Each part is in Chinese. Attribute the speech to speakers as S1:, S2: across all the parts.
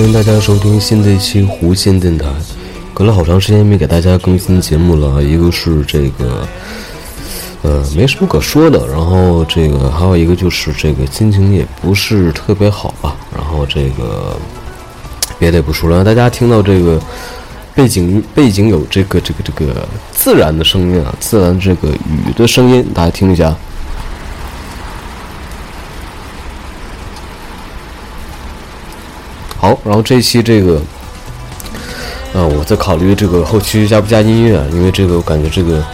S1: 欢迎大家收听新的一期弧线电台。隔了好长时间没给大家更新节目了，一个是这个，呃，没什么可说的，然后这个还有一个就是这个心情也不是特别好吧，然后这个别的也不说了，大家听到这个背景背景有这个这个这个自然的声音啊，自然这个雨的声音，大家听一下。好，然后这一期这个，呃，我在考虑这个后期加不加音乐，因为这个我感觉这个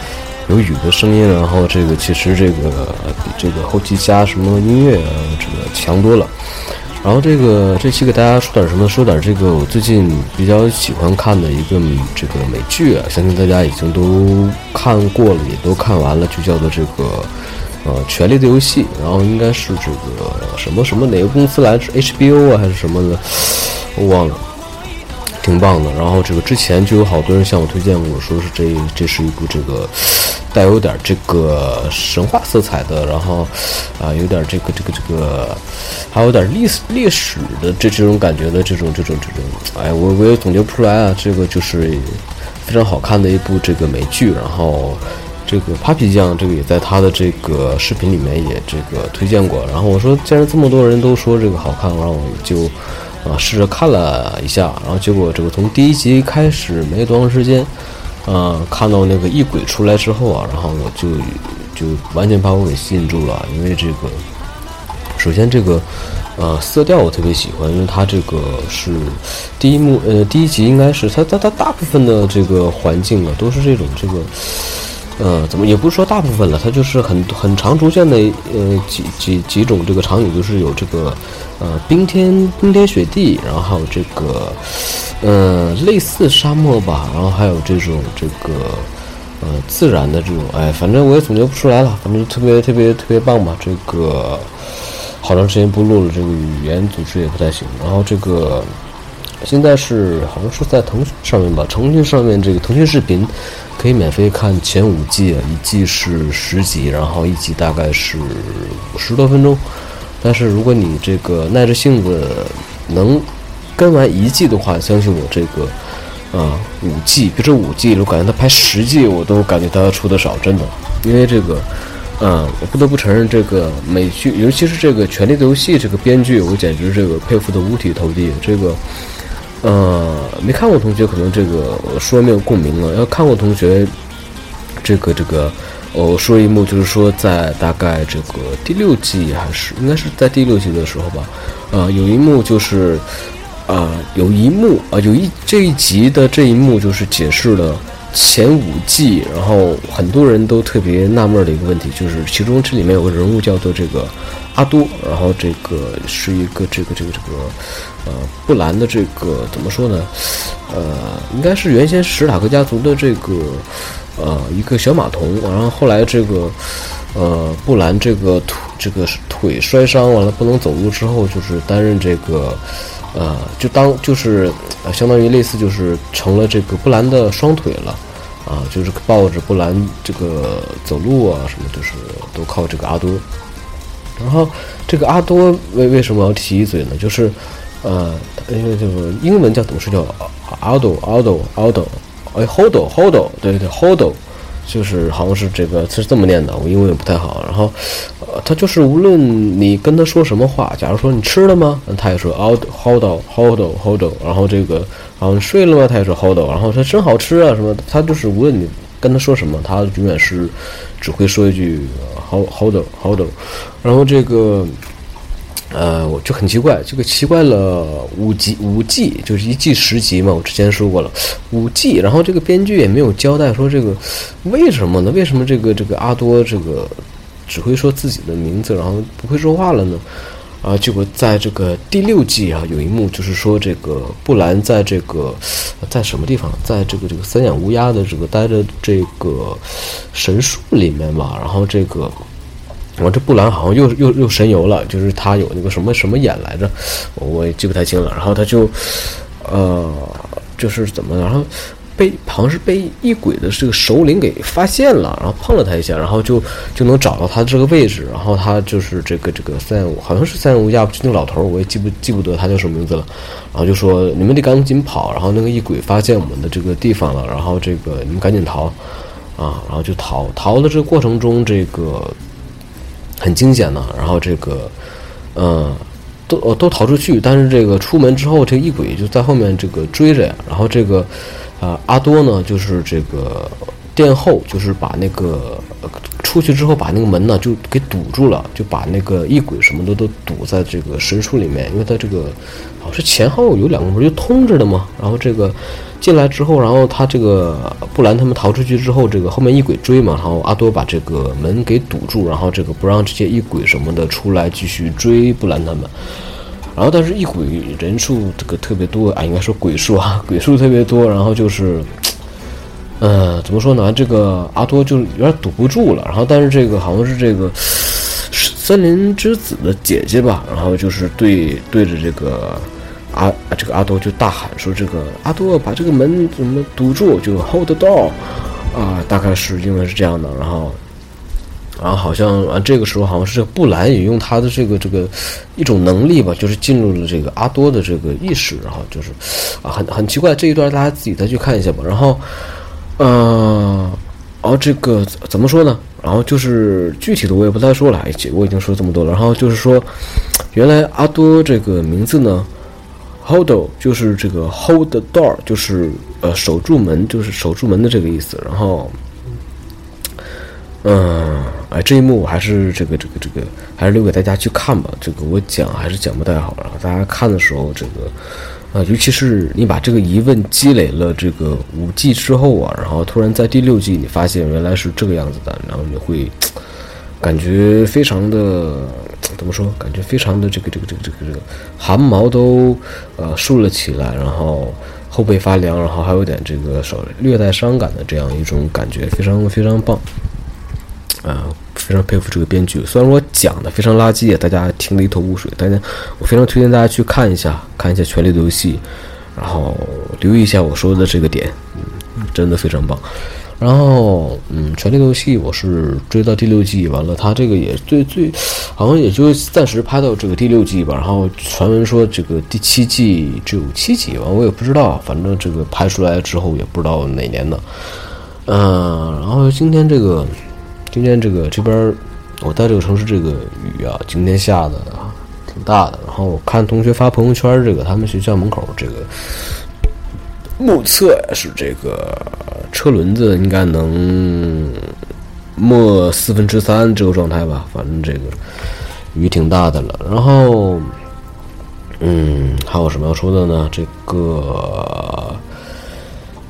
S1: 有雨的声音，然后这个其实这个比这个后期加什么音乐啊，这个强多了。然后这个这期给大家说点什么？说点这个我最近比较喜欢看的一个这个美剧啊，相信大家已经都看过了，也都看完了，就叫做这个。呃，权力的游戏，然后应该是这个什么什么哪个公司来？是 HBO 啊，还是什么的？我忘了，挺棒的。然后这个之前就有好多人向我推荐过，说是这这是一部这个带有点这个神话色彩的，然后啊有点这个这个这个还有点历史历史的这这种感觉的这种这种这种，哎，我我也总结不出来啊。这个就是非常好看的一部这个美剧，然后。这个 Papi 酱，这个也在他的这个视频里面也这个推荐过。然后我说，既然这么多人都说这个好看，然后我就啊试着看了一下。然后结果这个从第一集开始没多长时间，啊看到那个异鬼出来之后啊，然后我就就完全把我给吸引住了。因为这个，首先这个呃色调我特别喜欢，因为它这个是第一幕呃第一集应该是它它它大部分的这个环境啊都是这种这个。呃，怎么也不是说大部分了，它就是很很常出现的呃几几几种这个场景，就是有这个呃冰天冰天雪地，然后还有这个呃类似沙漠吧，然后还有这种这个呃自然的这种，哎，反正我也总结不出来了，反正特别特别特别棒吧。这个好长时间不录了，这个语言组织也不太行。然后这个现在是好像是在腾讯上面吧，腾讯上面这个腾讯视频。可以免费看前五季，一季是十集，然后一集大概是十多分钟。但是如果你这个耐着性子能跟完一季的话，相信我，这个啊五季，别说五季，我感觉他拍十季，我都感觉他出的少，真的。因为这个，嗯，我不得不承认，这个美剧，尤其是这个《权力的游戏》这个编剧，我简直这个佩服的五体投地。这个。呃，没看过同学可能这个说没有共鸣了。要看过同学，这个这个，我说一幕就是说，在大概这个第六季还是应该是在第六季的时候吧。呃，有一幕就是，啊，有一幕啊，有一这一集的这一幕就是解释了前五季，然后很多人都特别纳闷的一个问题，就是其中这里面有个人物叫做这个。阿多，然后这个是一个这个这个这个，呃，布兰的这个怎么说呢？呃，应该是原先史塔克家族的这个呃一个小马童，然后后来这个呃布兰这个腿这个腿摔伤完了不能走路之后，就是担任这个呃就当就是相当于类似就是成了这个布兰的双腿了啊，就是抱着布兰这个走路啊什么，就是都靠这个阿多。然后，这个阿多为为什么要提一嘴呢？就是，呃，因为这个英文叫怎么说叫 Aldo Aldo Aldo，哎，hodo hodo，对对 hodo，就是好像是这个是这么念的，我英文也不太好。然后，他就是无论你跟他说什么话，假如说你吃了吗？他也说 Aldo Holdo Holdo Holdo，然后这个，然后你睡了吗？他也说 hold，然后他真好吃啊什么，他就是无论你跟他说什么，他永远是只会说一句 Holdo Holdo，然后这个。呃，我就很奇怪，这个奇怪了五集五季，就是一季十集嘛。我之前说过了，五季，然后这个编剧也没有交代说这个为什么呢？为什么这个这个阿多这个只会说自己的名字，然后不会说话了呢？啊，结果在这个第六季啊，有一幕就是说这个布兰在这个在什么地方，在这个这个三眼乌鸦的这个待着这个神树里面吧，然后这个。我这布兰好像又又又神游了，就是他有那个什么什么眼来着，我也记不太清了。然后他就，呃，就是怎么，然后被好像是被异鬼的这个首领给发现了，然后碰了他一下，然后就就能找到他这个位置。然后他就是这个这个三五，好像是三五亚就那个老头，我也记不记不得他叫什么名字了。然后就说你们得赶紧跑，然后那个异鬼发现我们的这个地方了，然后这个你们赶紧逃啊，然后就逃。逃的这个过程中，这个。很惊险呢，然后这个，嗯，都都逃出去，但是这个出门之后，这个异鬼就在后面这个追着呀，然后这个，啊，阿多呢，就是这个殿后，就是把那个出去之后，把那个门呢就给堵住了，就把那个异鬼什么的都堵在这个神树里面，因为他这个好像是前后有两个门就通着的嘛，然后这个。进来之后，然后他这个布兰他们逃出去之后，这个后面异鬼追嘛，然后阿多把这个门给堵住，然后这个不让这些异鬼什么的出来继续追布兰他们。然后但是异鬼人数这个特别多啊，应该说鬼数啊，鬼数特别多，然后就是，呃，怎么说呢？这个阿多就有点堵不住了。然后但是这个好像是这个森林之子的姐姐吧，然后就是对对着这个。阿这个阿多就大喊说：“这个阿多把这个门怎么堵住？就 hold the door 啊，大概是因为是这样的。然后，然后好像啊，这个时候好像是布兰也用他的这个这个一种能力吧，就是进入了这个阿多的这个意识。然后就是啊，很很奇怪这一段，大家自己再去看一下吧。然后，呃，然后这个怎么说呢？然后就是具体的我也不再说了，我已经说这么多了。然后就是说，原来阿多这个名字呢。” Hold 就是这个 hold the door，就是呃守住门，就是守住门的这个意思。然后，嗯，哎，这一幕我还是这个这个这个，还是留给大家去看吧。这个我讲还是讲不太好。然后大家看的时候，这个呃，尤其是你把这个疑问积累了这个五季之后啊，然后突然在第六季你发现原来是这个样子的，然后你会感觉非常的。怎么说？感觉非常的这个这个这个这个这个汗毛都呃竖了起来，然后后背发凉，然后还有点这个稍略带伤感的这样一种感觉，非常非常棒啊！非常佩服这个编剧。虽然我讲的非常垃圾，大家听得一头雾水，大家我非常推荐大家去看一下，看一下《权力的游戏》，然后留意一下我说的这个点，嗯，真的非常棒。然后，嗯，《权力的游戏》我是追到第六季，完了，他这个也最最，好像也就暂时拍到这个第六季吧。然后传闻说这个第七季只有七集，完我也不知道，反正这个拍出来之后也不知道哪年的。嗯，然后今天这个，今天这个这边我在这个城市，这个雨啊，今天下的挺大的。然后看同学发朋友圈，这个他们学校门口这个。目测是这个车轮子应该能没四分之三这个状态吧，反正这个雨挺大的了。然后，嗯，还有什么要说的呢？这个，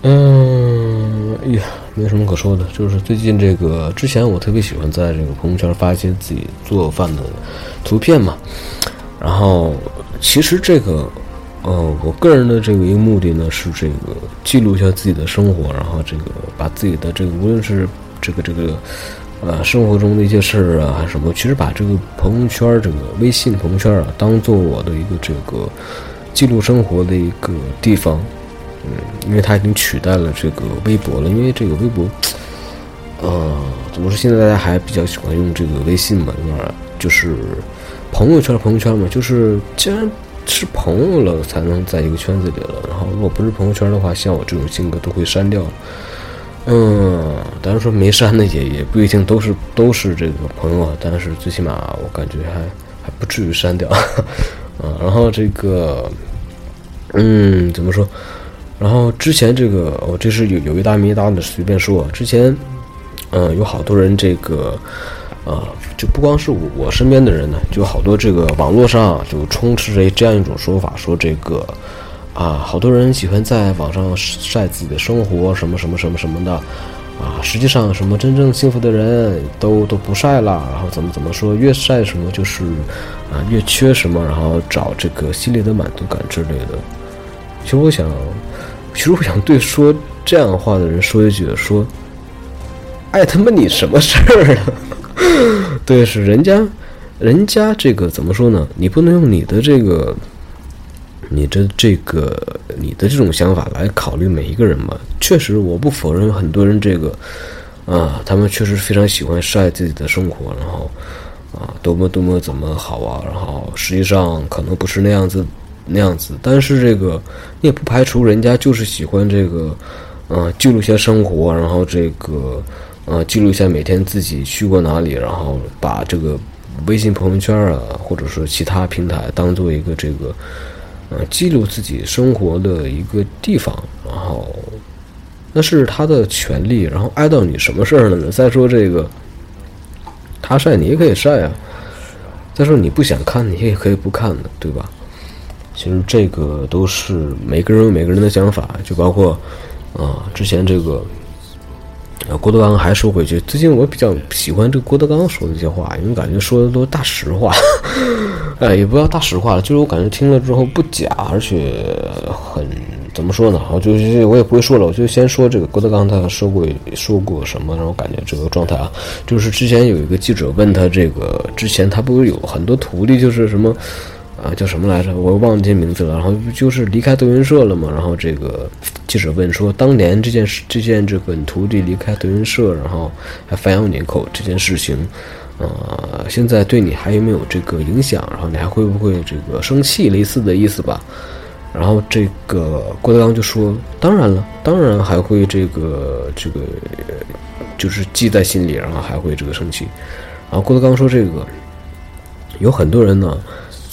S1: 嗯，哎呀，没什么可说的。就是最近这个，之前我特别喜欢在这个朋友圈发一些自己做饭的图片嘛。然后，其实这个。呃，我个人的这个一个目的呢，是这个记录一下自己的生活，然后这个把自己的这个无论是这个这个呃生活中的一些事儿啊，还是什么，其实把这个朋友圈这个微信朋友圈啊，当做我的一个这个记录生活的一个地方。嗯，因为它已经取代了这个微博了，因为这个微博，呃，怎么说？现在大家还比较喜欢用这个微信嘛，因为就是朋友圈朋友圈嘛，就是既然。是朋友了才能在一个圈子里了。然后如果不是朋友圈的话，像我这种性格都会删掉。嗯，当然说没删的也也不一定都是都是这个朋友啊，但是最起码我感觉还还不至于删掉。啊，然后这个，嗯，怎么说？然后之前这个，我这是有有一搭没一搭的随便说。之前，嗯，有好多人这个，啊，就不光是我我身边的人呢，就好多这个网络上就充斥着这样一种说法，说这个，啊，好多人喜欢在网上晒自己的生活，什么什么什么什么的，啊，实际上什么真正幸福的人都都不晒了，然后怎么怎么说，越晒什么就是，啊，越缺什么，然后找这个心里的满足感之类的。其实我想。其实我想对说这样话的人说一句：说，爱他妈你什么事儿啊？对，是人家，人家这个怎么说呢？你不能用你的这个，你的这个，你的这种想法来考虑每一个人嘛。确实，我不否认很多人这个，啊，他们确实非常喜欢晒自己的生活，然后，啊，多么多么怎么好啊，然后实际上可能不是那样子。那样子，但是这个你也不排除人家就是喜欢这个，嗯，记录一下生活，然后这个，呃，记录一下每天自己去过哪里，然后把这个微信朋友圈啊，或者说其他平台当做一个这个，呃，记录自己生活的一个地方，然后那是他的权利，然后碍到你什么事儿了呢？再说这个，他晒你也可以晒啊，再说你不想看，你也可以不看的，对吧？其实这个都是每个人有每个人的想法，就包括，啊，之前这个，啊，郭德纲还说过一句，最近我比较喜欢这郭德纲说的一些话，因为感觉说的都是大实话，哎，也不要大实话了，就是我感觉听了之后不假，而且很怎么说呢？我就我也不会说了，我就先说这个郭德纲他说过说过什么，让我感觉这个状态啊，就是之前有一个记者问他这个，之前他不是有很多徒弟，就是什么。啊，叫什么来着？我忘记名字了。然后就是离开德云社了嘛。然后这个记者问说：“当年这件事，这件这个徒弟离开德云社，然后还反咬你一口这件事情，呃，现在对你还有没有这个影响？然后你还会不会这个生气？类似的意思吧。”然后这个郭德纲就说：“当然了，当然还会这个这个，就是记在心里，然后还会这个生气。”然后郭德纲说：“这个有很多人呢。”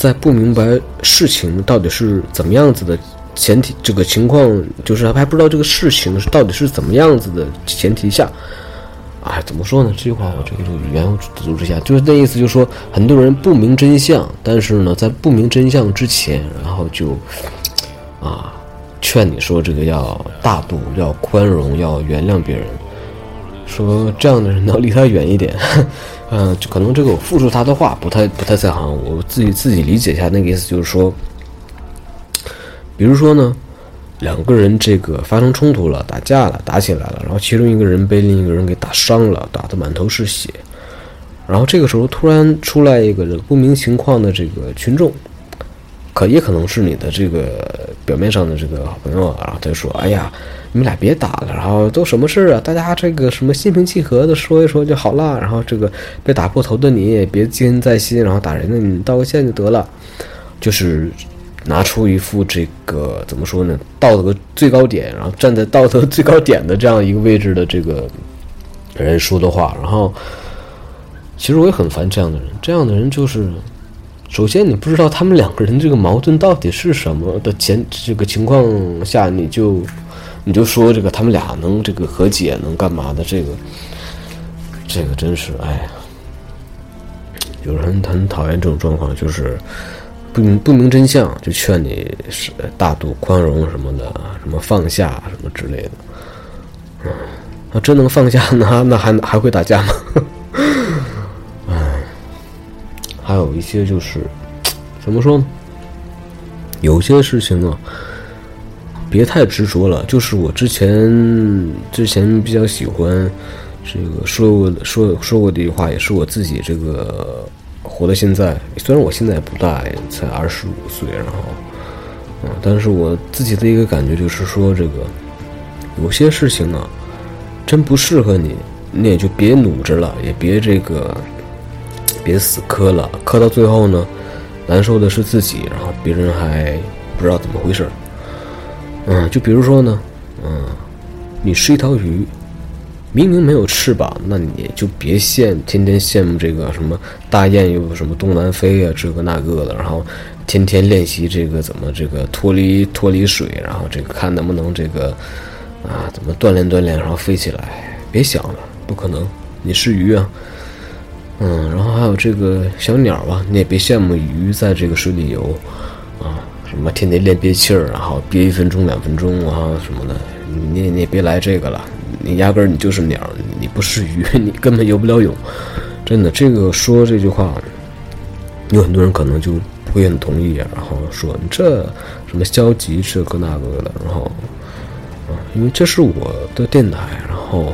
S1: 在不明白事情到底是怎么样子的前提，这个情况就是还不知道这个事情是到底是怎么样子的前提下，啊，怎么说呢？这句话我这个这个语言组织下，就是那意思，就是说很多人不明真相，但是呢，在不明真相之前，然后就啊，劝你说这个要大度，要宽容，要原谅别人，说这样的人要离他远一点。嗯，就可能这个我复述他的话不太不太在行，我自己自己理解一下那个意思，就是说，比如说呢，两个人这个发生冲突了，打架了，打起来了，然后其中一个人被另一个人给打伤了，打得满头是血，然后这个时候突然出来一个不明情况的这个群众，可也可能是你的这个表面上的这个好朋友啊，然后他就说，哎呀。你们俩别打了，然后都什么事啊？大家这个什么心平气和的说一说就好了。然后这个被打破头的你也别记恨在心，然后打人的你道个歉就得了。就是拿出一副这个怎么说呢？道德最高点，然后站在道德最高点的这样一个位置的这个人说的话。然后其实我也很烦这样的人。这样的人就是，首先你不知道他们两个人这个矛盾到底是什么的前这个情况下，你就。你就说这个他们俩能这个和解能干嘛的？这个，这个真是哎呀，有人很讨厌这种状况，就是不明不明真相就劝你是大度宽容什么的，什么放下什么之类的。嗯，那真能放下那那还还会打架吗？哎，还有一些就是怎么说呢？有些事情啊。别太执着了，就是我之前之前比较喜欢这个说过说说过的一句话，也是我自己这个活到现在。虽然我现在不大，才二十五岁，然后嗯，但是我自己的一个感觉就是说，这个有些事情啊，真不适合你，你也就别努着了，也别这个别死磕了，磕到最后呢，难受的是自己，然后别人还不知道怎么回事儿。嗯，就比如说呢，嗯，你是一条鱼，明明没有翅膀，那你就别羡天天羡慕这个什么大雁又什么东南飞啊，这个那个的，然后天天练习这个怎么这个脱离脱离水，然后这个看能不能这个啊怎么锻炼锻炼，然后飞起来。别想了，不可能，你是鱼啊。嗯，然后还有这个小鸟吧，你也别羡慕鱼在这个水里游。什么天天练憋气儿，然后憋一分钟、两分钟啊什么的，你你别来这个了。你压根儿你就是鸟，你不是鱼，你根本游不了泳。真的，这个说这句话，有很多人可能就不会很同意。然后说你这什么消极这个那个的，然后啊，因为这是我的电台，然后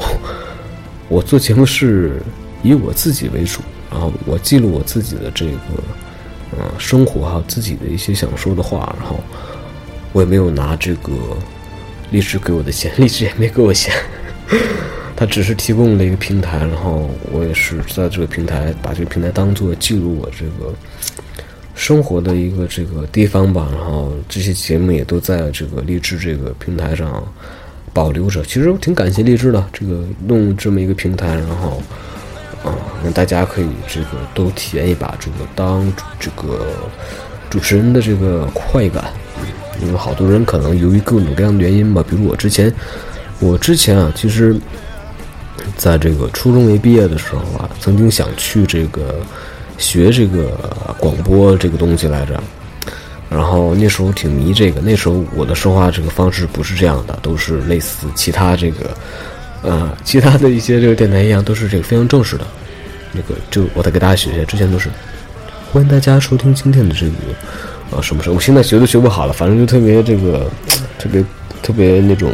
S1: 我做节目是以我自己为主，然后我记录我自己的这个。嗯，生活还有自己的一些想说的话，然后我也没有拿这个励志给我的钱，励志也没给我钱，他只是提供了一个平台，然后我也是在这个平台把这个平台当做记录我这个生活的一个这个地方吧，然后这些节目也都在这个励志这个平台上保留着。其实我挺感谢励志的，这个弄这么一个平台，然后。啊，让大家可以这个都体验一把这个当这个主持人的这个快感，因为好多人可能由于各种各样的原因吧，比如我之前，我之前啊，其实在这个初中没毕业的时候啊，曾经想去这个学这个广播这个东西来着，然后那时候挺迷这个，那时候我的说话这个方式不是这样的，都是类似其他这个。呃，其他的一些这个电台一样，都是这个非常正式的。那个，就我再给大家学一下，之前都是欢迎大家收听今天的这个啊什么什么，我现在学都学不好了，反正就特别这个特别特别那种，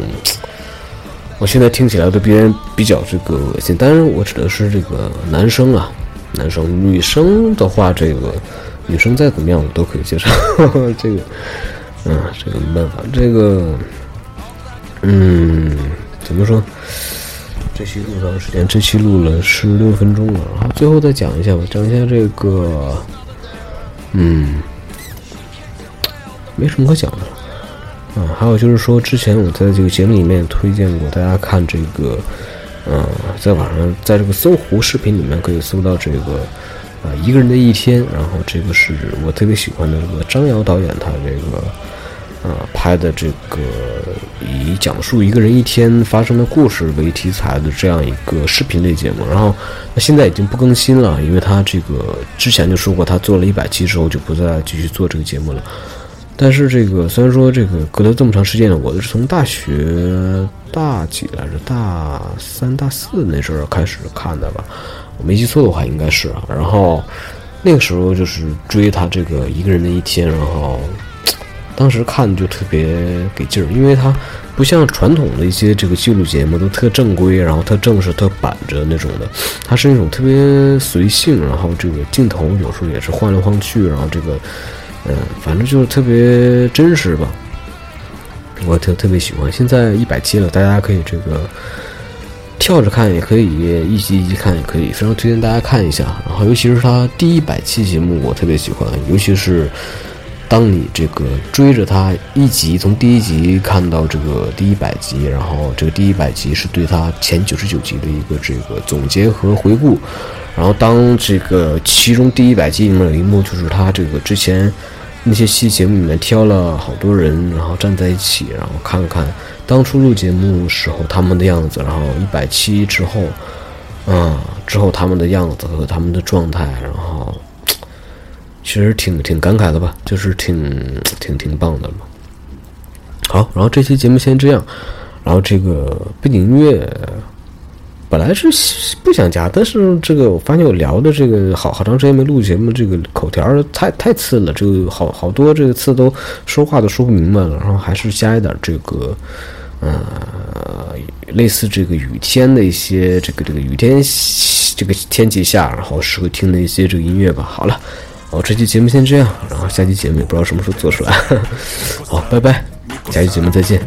S1: 我现在听起来都别人比较这个恶心。当然，我指的是这个男生啊，男生女生的话，这个女生再怎么样我都可以接受。这个，嗯，这个没办法，这个，嗯，怎么说？这期录多长时间？这期录了十六分钟了。然后最后再讲一下吧，讲一下这个，嗯，没什么可讲的。啊，还有就是说，之前我在这个节目里面推荐过大家看这个，嗯，在网上在这个搜狐视频里面可以搜到这个，啊，一个人的一天。然后这个是我特别喜欢的这个张瑶导演他这个。啊，拍的这个以讲述一个人一天发生的故事为题材的这样一个视频类节目，然后那现在已经不更新了，因为他这个之前就说过，他做了一百期之后就不再继续做这个节目了。但是这个虽然说这个隔了这么长时间了，我是从大学大几来着，大三大四那阵儿开始看的吧，我没记错的话应该是啊。然后那个时候就是追他这个一个人的一天，然后。当时看就特别给劲儿，因为它不像传统的一些这个记录节目都特正规，然后特正式、特板着那种的，它是那种特别随性，然后这个镜头有时候也是晃来晃去，然后这个，嗯，反正就是特别真实吧。我特特别喜欢。现在一百期了，大家可以这个跳着看，也可以一集一集看，也可以，非常推荐大家看一下。然后尤其是它第一百期节目，我特别喜欢，尤其是。当你这个追着他一集，从第一集看到这个第一百集，然后这个第一百集是对他前九十九集的一个这个总结和回顾，然后当这个其中第一百集里面有一幕，就是他这个之前那些期节目里面挑了好多人，然后站在一起，然后看看当初录节目时候他们的样子，然后一百期之后，啊之后他们的样子和他们的状态，然后。其实挺挺感慨的吧，就是挺挺挺棒的嘛。好，然后这期节目先这样，然后这个背景音乐本来是不想加，但是这个我发现我聊的这个好好长时间没录节目，这个口条太太次了，这个好好多这个次都说话都说不明白了，然后还是加一点这个呃类似这个雨天的一些这个这个雨天这个天气下，然后适合听的一些这个音乐吧。好了。好，这期节目先这样，然后下期节目也不知道什么时候做出来。好，拜拜，下期节目再见。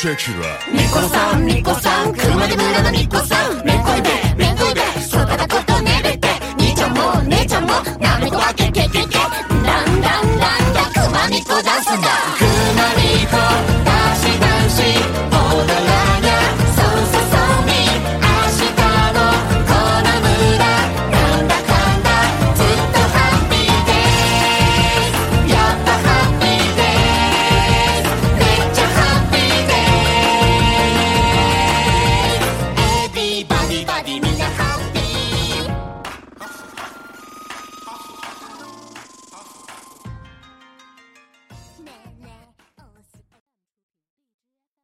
S2: とシェキラ
S3: みこさんみこさん熊手村のみこさん。めんこいでめんこいでそばだことねれて。兄ちゃんも姉ちゃんもなめこわけ